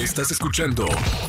Estás escuchando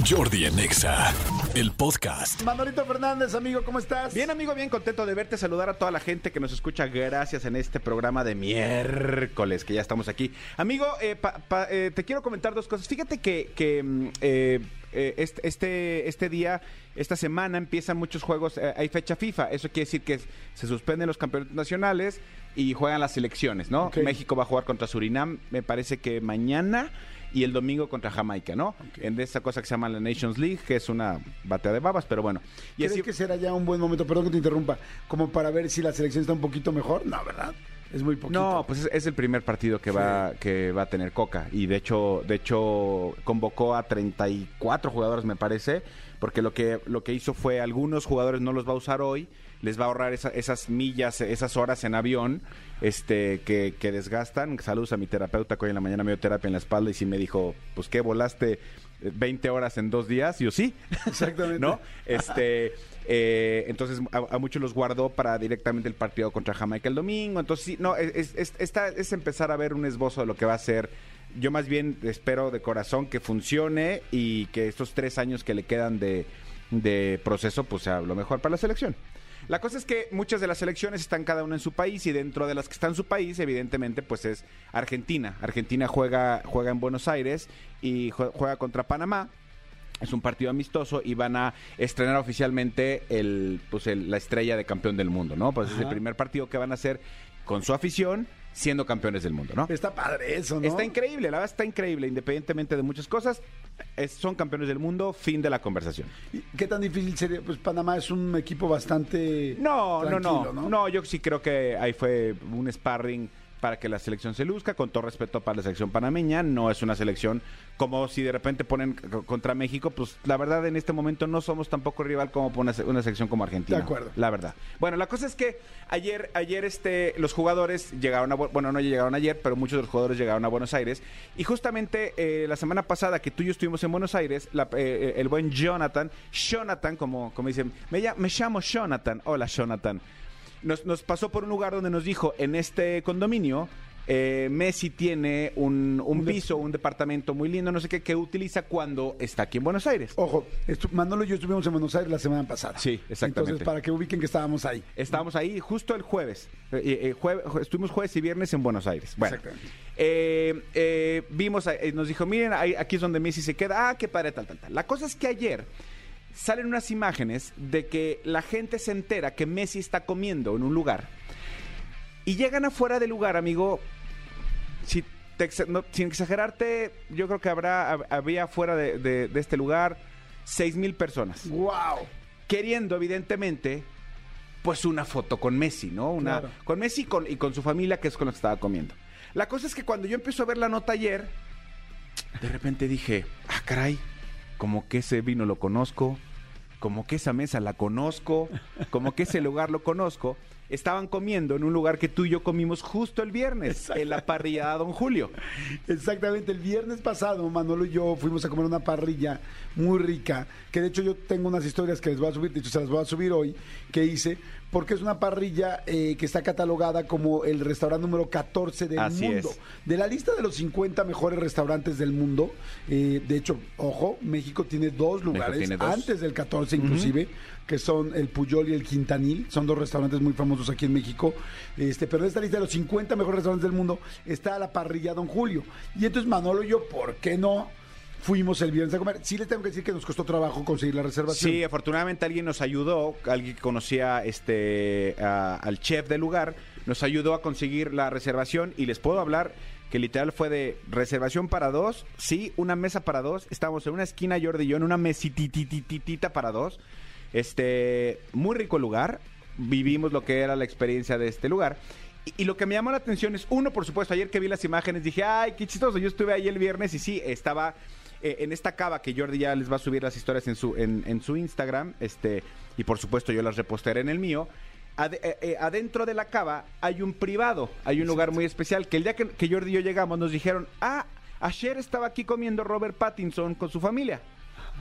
Jordi en Exa, el podcast. Manolito Fernández, amigo, ¿cómo estás? Bien, amigo, bien contento de verte, saludar a toda la gente que nos escucha. Gracias en este programa de miércoles, que ya estamos aquí. Amigo, eh, pa- pa- eh, te quiero comentar dos cosas. Fíjate que, que, mm, eh, eh, este, este, este día, esta semana, empiezan muchos juegos. eh, hay fecha FIFA. Eso quiere decir que se suspenden los campeonatos nacionales y juegan las selecciones, ¿no? México va a jugar contra Surinam, me parece que mañana. Y el domingo contra Jamaica, ¿no? En esa cosa que se llama la Nations League, que es una batea de babas, pero bueno. Y ¿Crees así- que será ya un buen momento, perdón que te interrumpa, como para ver si la selección está un poquito mejor? No, ¿verdad? Es muy poquito. No, pues es, es el primer partido que va que va a tener Coca y de hecho de hecho convocó a 34 jugadores me parece, porque lo que lo que hizo fue algunos jugadores no los va a usar hoy, les va a ahorrar esa- esas millas, esas horas en avión, este que, que desgastan. Saludos a mi terapeuta que hoy en la mañana me dio terapia en la espalda y sí me dijo, "Pues qué volaste eh, 20 horas en dos días." Y yo sí. Exactamente. ¿No? Este, eh, entonces a, a muchos los guardó para directamente el partido contra Jamaica el domingo. Entonces, sí, no, es, es, esta- es empezar a ver un esbozo de lo que va a ser. Yo más bien espero de corazón que funcione y que estos tres años que le quedan de, de proceso, pues sea lo mejor para la selección. La cosa es que muchas de las selecciones están cada una en su país y dentro de las que están en su país, evidentemente, pues es Argentina. Argentina juega, juega en Buenos Aires y jue- juega contra Panamá. Es un partido amistoso y van a estrenar oficialmente el, pues el- la estrella de campeón del mundo, ¿no? Pues es el primer partido que van a hacer con su afición siendo campeones del mundo, ¿no? Está padre eso, ¿no? Está increíble, la verdad está increíble, independientemente de muchas cosas, es- son campeones del mundo, fin de la conversación. ¿Y ¿Qué tan difícil sería? Pues Panamá es un equipo bastante. No, no, no, tranquilo, no, yo sí creo que ahí fue un sparring para que la selección se luzca, con todo respeto para la selección panameña, no es una selección como si de repente ponen contra México, pues la verdad en este momento no somos tampoco rival como una, una selección como Argentina. De acuerdo. La verdad. Bueno, la cosa es que ayer, ayer este, los jugadores llegaron a, Bu- bueno, no llegaron ayer, pero muchos de los jugadores llegaron a Buenos Aires y justamente eh, la semana pasada que tú y yo estuvimos en Buenos Aires, la- eh, el buen Jonathan, Jonathan, como, como dicen, me, llamo- me llamo Jonathan, hola Jonathan nos, nos pasó por un lugar donde nos dijo, en este condominio, eh, Messi tiene un, un piso, un departamento muy lindo, no sé qué, que utiliza cuando está aquí en Buenos Aires. Ojo, Manolo y yo estuvimos en Buenos Aires la semana pasada. Sí, exactamente. Entonces, para que ubiquen que estábamos ahí. Estábamos ahí justo el jueves. Eh, eh, jue- jue- estuvimos jueves y viernes en Buenos Aires. Bueno, Exactamente. eh, eh, vimos, eh, nos dijo, miren, ahí- aquí es donde Messi se queda. Ah, qué padre, tal, tal, tal. La cosa es que ayer salen unas imágenes de que la gente se entera que Messi está comiendo en un lugar. Y llegan afuera del lugar, amigo. Si te no, sin exagerarte, yo creo que habrá, hab- había afuera de, de- de este lugar seis mil personas ¡Wow! queriendo evidentemente pues una foto con Messi, ¿no? Una Claro. con Messi y con, y con su familia que es con lo que estaba comiendo. La cosa es que cuando yo empiezo a ver la nota ayer, de repente dije, ah, caray, como que ese vino lo conozco, como que esa mesa la conozco, como que ese lugar lo conozco. Estaban comiendo en un lugar que tú y yo comimos justo el viernes, en la parrillada Don Julio. Exactamente, el viernes pasado Manolo y yo fuimos a comer una parrilla muy rica, que de hecho yo tengo unas historias que les voy a subir, de hecho se las voy a subir hoy, que hice, porque es una parrilla eh, que está catalogada como el restaurante número 14 del Así mundo. es. De la lista de los 50 mejores restaurantes del mundo, eh, de hecho, ojo, México tiene dos lugares, tiene dos. antes del 14 inclusive, que son el Puyol y el Quintanil, son dos restaurantes muy famosos aquí en México, este, pero en esta lista de los 50 mejores restaurantes del mundo está la parrilla Don Julio. Y entonces Manolo y yo, ¿por qué no? Fuimos el viernes a comer. Sí les tengo que decir que nos costó trabajo conseguir la reservación. Sí, afortunadamente alguien nos ayudó, alguien que conocía este a- al chef del lugar, nos ayudó a conseguir la reservación y les puedo hablar que literal fue de reservación para dos, sí, una mesa para dos, estábamos en una esquina Jordi y yo en una mesititititita para dos, este, muy rico lugar, vivimos lo que era la experiencia de este lugar. Y, y lo que me llamó la atención es, uno, por supuesto, ayer que vi las imágenes dije, ay, qué chistoso, yo estuve ahí el viernes y sí, estaba eh, en esta cava que Jordi ya les va a subir las historias en su, en, en su Instagram, este, y por supuesto yo las reposteré en el mío. Eh, eh, adentro de la cava hay un privado, hay un lugar muy especial que el día que, que Jordi y yo llegamos nos dijeron, ah, ayer estaba aquí comiendo Robert Pattinson con su familia.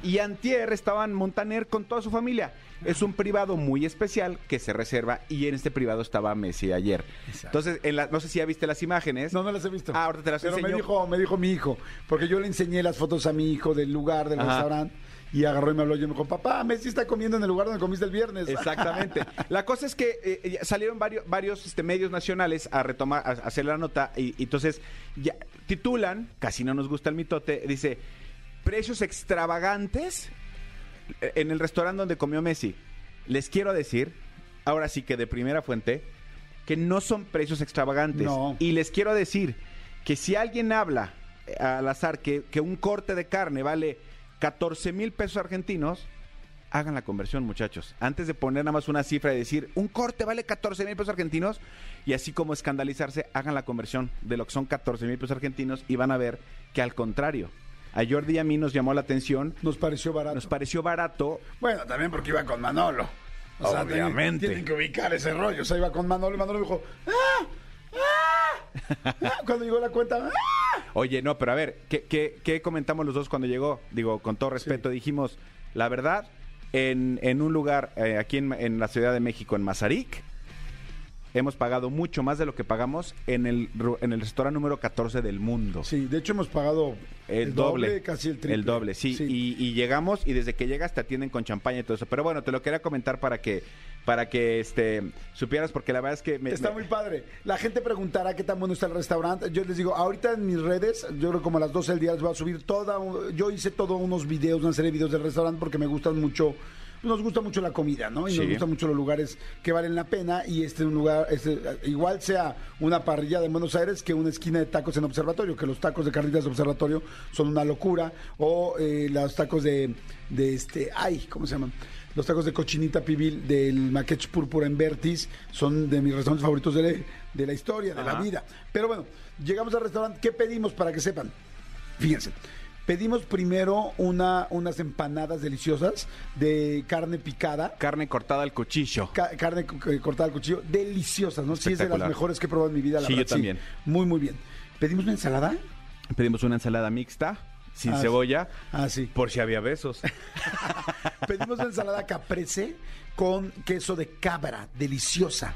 Y antier estaban Montaner con toda su familia. Es un privado muy especial que se reserva y en este privado estaba Messi ayer. Entonces, en la- no sé si ya viste las imágenes. No, no las he visto. Ah, ahorita te las Pero me enseño. dijo, me dijo mi hijo, porque yo le enseñé las fotos a mi hijo del lugar, del Ajá. restaurante, y agarró y me habló y me dijo, papá, Messi está comiendo en el lugar donde comiste el viernes. Exactamente. La cosa es que eh, salieron varios, varios este, medios nacionales a retomar, a, a hacer la nota y, y entonces ya titulan, casi no nos gusta el mitote, dice, precios extravagantes eh, en el restaurante donde comió Messi. Les quiero decir, ahora sí que de primera fuente, que no son precios extravagantes. No. Y les quiero decir que si alguien habla eh, al azar que, que un corte de carne vale 14 mil pesos argentinos, hagan la conversión, muchachos. Antes de poner nada más una cifra y decir, un corte vale 14 mil pesos argentinos, y así como escandalizarse, hagan la conversión de lo que son 14 mil pesos argentinos y van a ver que al contrario, a Jordi y a mí nos llamó la atención, Nos pareció barato. nos pareció barato. Bueno, también porque iba con Manolo. O sea, tienen- Obviamente. Tienen, que ubicar ese rollo. O sea, iba con Manolo y Manolo dijo, ¡ah! ¡ah! ah", Cuando llegó la cuenta, ¡ah! Oye, no, pero a ver, ¿qué, qué, qué comentamos los dos cuando llegó? Digo, con todo respeto, dijimos, la verdad, en, en un lugar eh, aquí en, en la Ciudad de México, en Mazarik, hemos pagado mucho más de lo que pagamos en el, en el restaurante número 14 del mundo. Sí, de hecho hemos pagado El, doble, casi el triple. El doble, sí. Y, y llegamos y desde que llegas te atienden con champaña y todo eso. Pero bueno, te lo quería comentar para que para que este supieras porque la verdad es que me, Está me- muy padre. La gente preguntará qué tan bueno está el restaurante. Yo les digo, ahorita en mis redes, yo creo como a las 12 del día les voy a subir toda. Yo hice todos unos videos, una serie de videos del restaurante porque me gustan mucho. Nos gusta mucho la comida, ¿no? Y nos Sí. gustan mucho los lugares que valen la pena. Y este es un lugar, este, igual sea una parrilla de Buenos Aires que una esquina de tacos en Observatorio, que los tacos de carnitas de Observatorio son una locura. O eh, los tacos de, de este, ay, ¿cómo se llaman? Los tacos de cochinita pibil del Maquech Púrpura en Vertis son de mis restaurantes favoritos de, la- de la historia, de la vida. Pero bueno, llegamos al restaurante. ¿Qué pedimos para que sepan? Fíjense. Pedimos primero una, unas empanadas deliciosas de carne picada. carne cortada al cuchillo. ca- carne eh, cortada al cuchillo, deliciosas, ¿no? Sí, es de las mejores que he probado en mi vida, la Sí, yo también. Muy, muy bien. ¿Pedimos una ensalada? Pedimos una ensalada mixta sin Ah, cebolla. Ah, sí. Por si había besos. Pedimos una ensalada caprese con queso de cabra, deliciosa.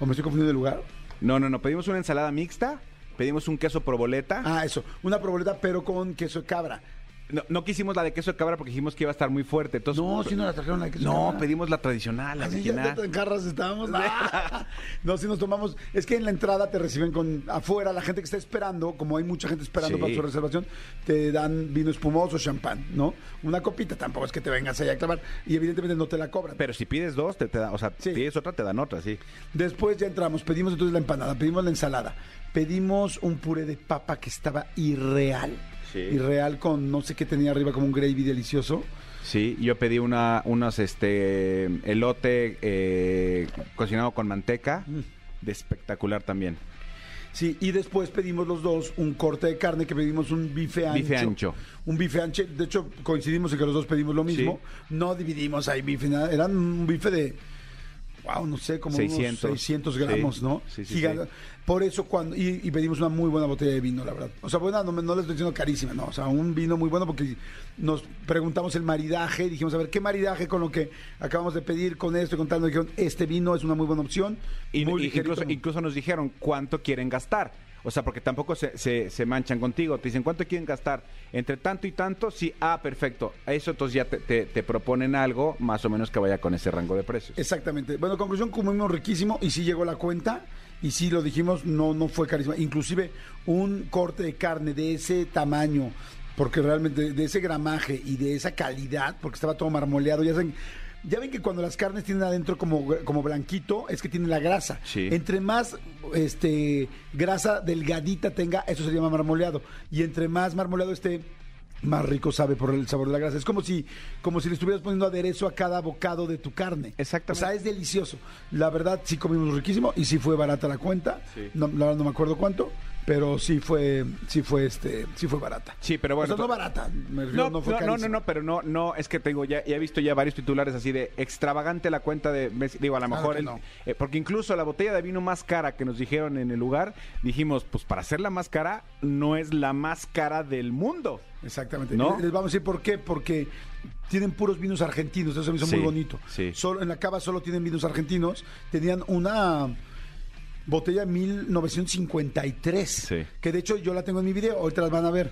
¿O me estoy confundiendo de lugar? No, no, no. Pedimos una ensalada mixta. Pedimos un queso proboleta. Ah, eso. Una proboleta, pero con queso de cabra. No, no quisimos la de queso de cabra porque dijimos que iba a estar muy fuerte. Entonces, No, si no la trajeron la de queso de No, cabra. pedimos la tradicional, la Así ya original. tan carras estábamos. Ah. No, si nos tomamos. Es que en la entrada te reciben con afuera, la gente que está esperando, como hay mucha gente esperando Sí. para su reservación, te dan vino espumoso, champán, ¿no? Una copita, tampoco es que te vengas allá a clavar. Y evidentemente no te la cobran. Pero si pides dos, te, te dan, o sea, Sí. pides otra, te dan otra, sí. Después ya entramos, pedimos entonces la empanada, pedimos la ensalada, pedimos un puré de papa que estaba irreal. Sí. Irreal con no sé qué tenía arriba, como un gravy delicioso. Sí, yo pedí una, unos, este, elote eh, cocinado con manteca, Mm. de espectacular también. Sí, y después pedimos los dos un corte de carne que pedimos un bife ancho. Bife ancho. Un bife ancho. De hecho, coincidimos en que los dos pedimos lo mismo. No dividimos ahí bife, nada. Eran un bife de. Wow, no sé, como 600. unos 600 gramos, Sí. ¿no? Sí, sí, Giga- sí. Por eso cuando. Y, y pedimos una muy buena botella de vino, la verdad. O sea, buena, no, me- no le estoy diciendo carísima, no. O sea, un vino muy bueno porque nos preguntamos el maridaje. Dijimos, a ver, ¿qué maridaje con lo que acabamos de pedir, con esto y con tal? Nos dijeron, este vino es una muy buena opción. Y, muy y ligerito, incluso, incluso nos dijeron cuánto quieren gastar. O sea, porque tampoco se, se, se manchan contigo. Te dicen, ¿cuánto quieren gastar? Entre tanto y tanto, sí, ah, perfecto. A eso entonces ya te, te- proponen algo más o menos que vaya con ese rango de precios. Exactamente. Bueno, conclusión, comimos riquísimo y sí llegó la cuenta y sí lo dijimos, no, no fue carísimo. Inclusive un corte de carne de ese tamaño, porque realmente de ese gramaje y de esa calidad, porque estaba todo marmoleado, ya saben, ya ven que cuando las carnes tienen adentro como, como blanquito, es que tienen la grasa. Sí. Entre más este grasa delgadita tenga, eso se llama marmoleado. Y entre más marmoleado esté, más rico sabe por el sabor de la grasa. Es como si, como si le estuvieras poniendo aderezo a cada bocado de tu carne. Exactamente. O sea, es delicioso. La verdad, sí comimos riquísimo y sí fue barata la cuenta. No, la verdad no me acuerdo cuánto, pero sí fue, sí fue este, sí fue barata. Sí, pero bueno, O sea, no barata, me refiero, No, no, fue no, no, no, carísima. no, pero no, no, es que tengo ya, ya he visto ya varios titulares así de extravagante la cuenta de Messi. Digo, a lo mejor, el- eh, porque incluso la botella de vino más cara que nos dijeron en el lugar, dijimos, pues para ser la más cara, no es la más cara del mundo. Exactamente. ¿No? Les- Les vamos a decir por qué, porque tienen puros vinos argentinos, eso se me hizo Sí, muy bonito. sí. Solo, en la cava solo tienen vinos argentinos, tenían una botella de 1953, Sí. que de hecho yo la tengo en mi video, ahorita las van a ver.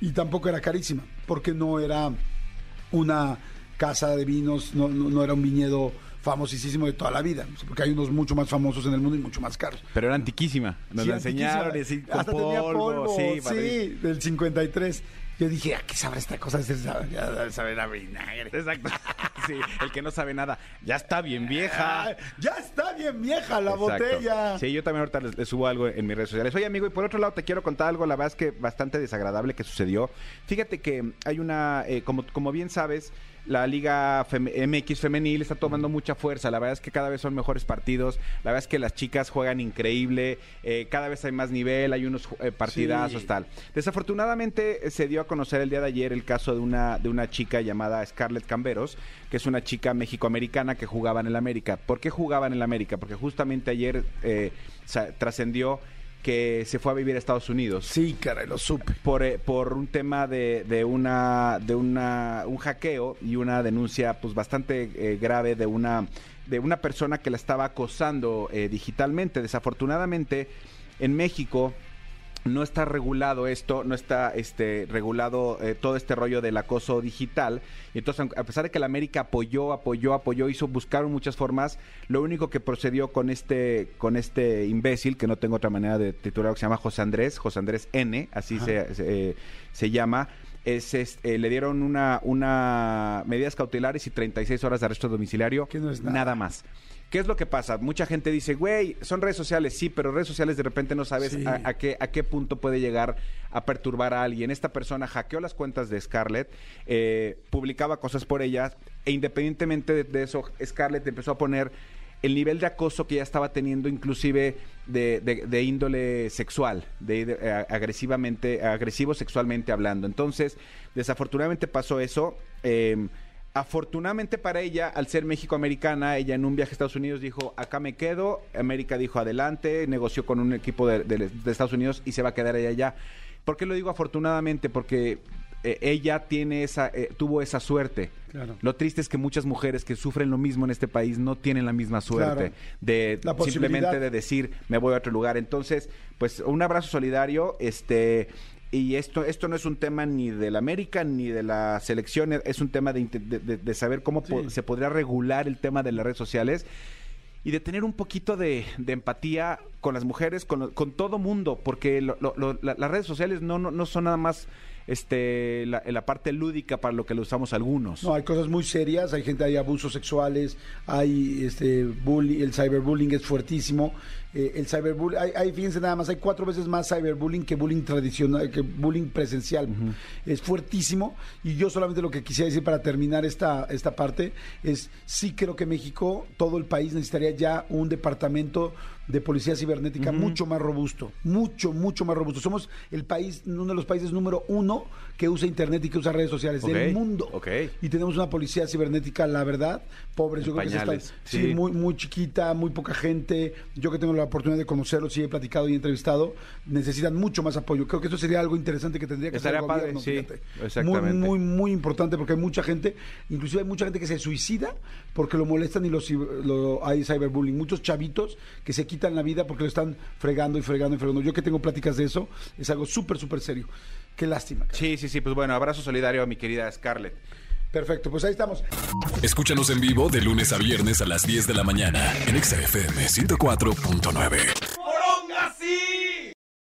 Y tampoco era carísima, porque no era una casa de vinos, no, no, no era un viñedo famosísimo de toda la vida, porque hay unos mucho más famosos en el mundo y mucho más caros. Pero era antiquísima. Nos Sí, la enseñaron así con Hasta tenía polvo, Sí, sí, del 53. Yo dije, ¿a qué sabrá esta cosa? Saber a vinagre. Exacto. Sí, el que no sabe nada. Ya está bien vieja. Ah, ya está bien vieja la Exacto. botella. Sí, yo también ahorita les, les subo algo en mis redes sociales. Oye, amigo, y por otro lado te quiero contar algo, la verdad es que bastante desagradable que sucedió. Fíjate que hay una, eh, como, como bien sabes, la Liga Fem- MX femenil está tomando mucha fuerza. La verdad es que cada vez son mejores partidos. La verdad es que las chicas juegan increíble. eh, cada vez hay más nivel, hay unos eh, partidazos, Sí. tal. Desafortunadamente eh, se dio a conocer el día de ayer el caso de una, de una chica llamada Scarlett Camberos, que es una chica mexicoamericana que jugaba en el América. ¿Por qué jugaba en el América? Porque justamente ayer eh, trascendió que se fue a vivir a Estados Unidos Sí, caray, lo supe. por, eh, por un tema de, de una de una un hackeo y una denuncia pues bastante eh, grave de una de una persona que la estaba acosando eh, digitalmente desafortunadamente en México no está regulado esto, no está este regulado eh, todo este rollo del acoso digital. Y entonces, a pesar de que la América apoyó, apoyó, apoyó, hizo, buscaron muchas formas, lo único que procedió con este, con este imbécil, que no tengo otra manera de titular, que se llama José Andrés, José Andrés N, así se, se, eh, se llama, es, es, eh, le dieron una, una medidas cautelares y 36 horas de arresto domiciliario, Que no es nada. más. ¿Qué es lo que pasa? Mucha gente dice, güey, son redes sociales, sí, pero redes sociales de repente no sabes Sí. a, a qué, a qué punto puede llegar a perturbar a alguien. Esta persona hackeó las cuentas de Scarlett, eh, publicaba cosas por ellas, e independientemente de, de eso, Scarlett empezó a poner el nivel de acoso que ya estaba teniendo, inclusive de, de- de índole sexual, de, de- eh, agresivamente, agresivo sexualmente hablando. Entonces, desafortunadamente pasó eso. eh, Afortunadamente para ella, al ser México-americana, ella en un viaje a Estados Unidos dijo, acá me quedo, América dijo adelante, negoció con un equipo de, de- de Estados Unidos y se va a quedar ella allá. ¿Por qué lo digo afortunadamente? Porque eh, ella tiene esa, eh, tuvo esa suerte. Claro. Lo triste es que muchas mujeres que sufren lo mismo en este país no tienen la misma suerte Claro. de La simplemente de decir me voy a otro lugar. Entonces, pues un abrazo solidario, este y esto esto no es un tema ni del América ni de la selección, es un tema de, saber cómo po- se podría regular el tema de las redes sociales y de tener un poquito de, de empatía con las mujeres, con, con todo mundo, porque lo- lo- lo- la- las redes sociales no, no, no son nada más este la, la parte lúdica para lo que lo usamos algunos. No, hay cosas muy serias, hay gente, hay abusos sexuales, hay este bullying, el cyberbullying es fuertísimo. eh, el cyberbullying, hay, hay, fíjense nada más, hay cuatro veces más cyberbullying que bullying tradicional, que bullying presencial. Es fuertísimo. Y yo solamente lo que quisiera decir para terminar esta, esta parte es, sí creo que México, todo el país necesitaría ya un departamento de policía cibernética mucho más robusto, mucho, mucho más robusto. Somos el país, uno de los países número uno que usa internet y que usa redes sociales Ok, del mundo. ok. Y tenemos una policía cibernética, la verdad, pobres, yo creo que están- sí. sí, muy, muy chiquita, muy poca gente. Yo que tengo la oportunidad de conocerlos y he platicado y entrevistado, necesitan mucho más apoyo. Creo que eso sería algo interesante que tendría que hacer el Estaría padre, gobierno, sí, fíjate. exactamente. Muy, muy, muy importante porque hay mucha gente, inclusive hay mucha gente que se suicida porque lo molestan y lo, ciber- lo- hay cyberbullying. Muchos chavitos que se quitan la vida porque lo están fregando y fregando y fregando. Yo que tengo pláticas de eso, es algo súper, súper serio. Qué lástima. cara. Sí, sí, sí, pues bueno, abrazo solidario a mi querida Scarlett. Perfecto, pues ahí estamos. Escúchanos en vivo de lunes a viernes a las 10 de la mañana en Exa FM 104.9.